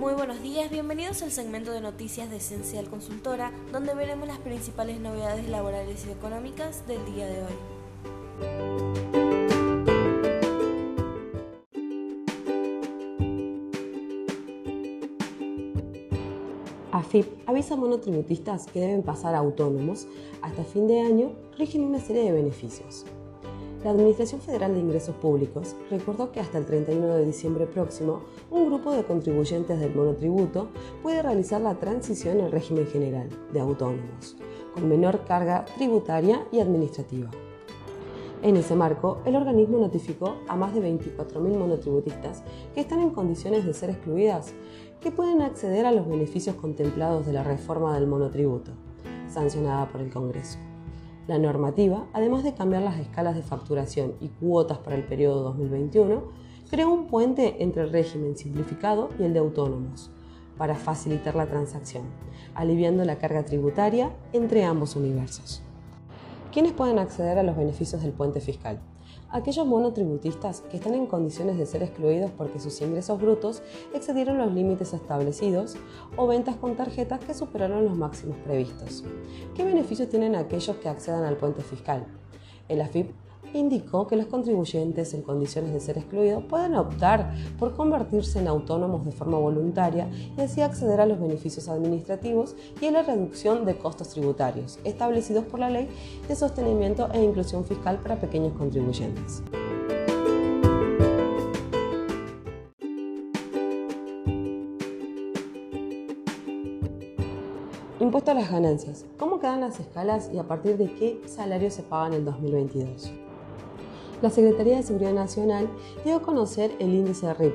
Muy buenos días, bienvenidos al segmento de noticias de Esencial Consultora, donde veremos las principales novedades laborales y económicas del día de hoy. AFIP avisa a monotributistas que deben pasar a autónomos. Hasta fin de año rigen una serie de beneficios. La Administración Federal de Ingresos Públicos recordó que hasta el 31 de diciembre próximo, un grupo de contribuyentes del monotributo puede realizar la transición al régimen general de autónomos, con menor carga tributaria y administrativa. En ese marco, el organismo notificó a más de 24.000 monotributistas que están en condiciones de ser excluidas que pueden acceder a los beneficios contemplados de la reforma del monotributo, sancionada por el Congreso. La normativa, además de cambiar las escalas de facturación y cuotas para el periodo 2021, creó un puente entre el régimen simplificado y el de autónomos para facilitar la transacción, aliviando la carga tributaria entre ambos universos. ¿Quiénes pueden acceder a los beneficios del puente fiscal? Aquellos monotributistas que están en condiciones de ser excluidos porque sus ingresos brutos excedieron los límites establecidos o ventas con tarjetas que superaron los máximos previstos. ¿Qué beneficios tienen aquellos que accedan al puente fiscal? El AFIP indicó que los contribuyentes en condiciones de ser excluidos pueden optar por convertirse en autónomos de forma voluntaria y así acceder a los beneficios administrativos y a la reducción de costos tributarios establecidos por la Ley de Sostenimiento e Inclusión Fiscal para Pequeños Contribuyentes. Impuesto a las ganancias. ¿Cómo quedan las escalas y a partir de qué salario se paga en el 2022? La Secretaría de Seguridad Nacional dio a conocer el índice RIP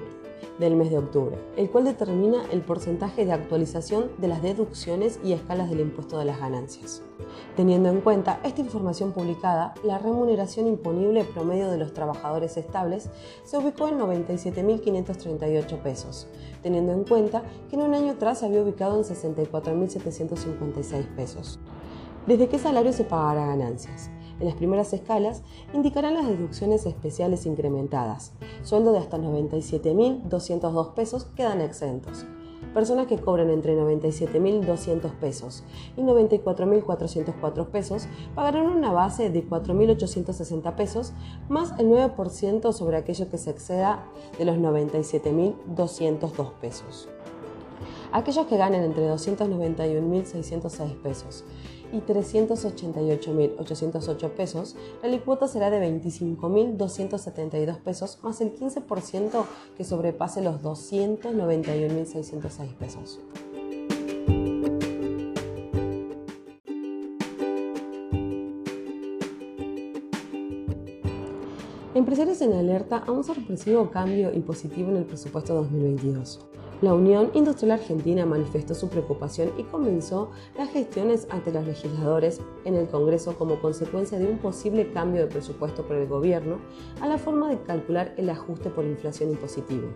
del mes de octubre, el cual determina el porcentaje de actualización de las deducciones y escalas del impuesto de las ganancias. Teniendo en cuenta esta información publicada, la remuneración imponible promedio de los trabajadores estables se ubicó en 97.538 pesos, teniendo en cuenta que en un año atrás se había ubicado en 64.756 pesos. ¿Desde qué salario se pagará ganancias? En las primeras escalas indicarán las deducciones especiales incrementadas. Sueldo de hasta 97.202 pesos quedan exentos. Personas que cobren entre 97.200 pesos y 94.404 pesos pagarán una base de 4.860 pesos más el 9% sobre aquello que se exceda de los 97.202 pesos. Aquellos que ganen entre 291.606 pesos y 388.808 pesos, la licuota será de 25.272 pesos más el 15% que sobrepase los 291.606 pesos. Empresarios en alerta a un sorpresivo cambio impositivo en el presupuesto 2022. La Unión Industrial Argentina manifestó su preocupación y comenzó las gestiones ante los legisladores en el Congreso como consecuencia de un posible cambio de presupuesto por el gobierno a la forma de calcular el ajuste por inflación impositivo.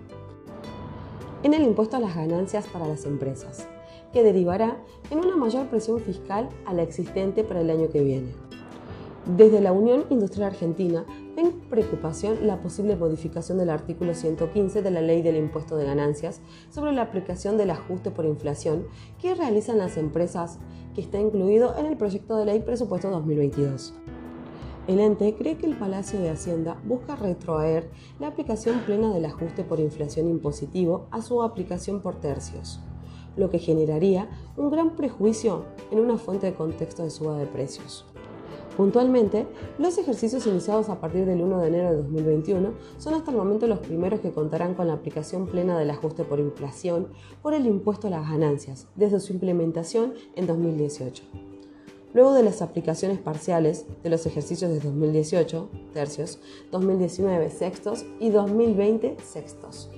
En el impuesto a las ganancias para las empresas, que derivará en una mayor presión fiscal a la existente para el año que viene. Desde la Unión Industrial Argentina preocupación la posible modificación del artículo 115 de la Ley del Impuesto de Ganancias sobre la aplicación del ajuste por inflación que realizan las empresas que está incluido en el proyecto de ley presupuesto 2022. El ente cree que el Palacio de Hacienda busca retroaer la aplicación plena del ajuste por inflación impositivo a su aplicación por tercios, lo que generaría un gran prejuicio en una fuente de contexto de suba de precios. Puntualmente, los ejercicios iniciados a partir del 1 de enero de 2021 son hasta el momento los primeros que contarán con la aplicación plena del ajuste por inflación por el impuesto a las ganancias, desde su implementación en 2018. Luego de las aplicaciones parciales de los ejercicios de 2018, tercios, 2019, sextos y 2020, sextos.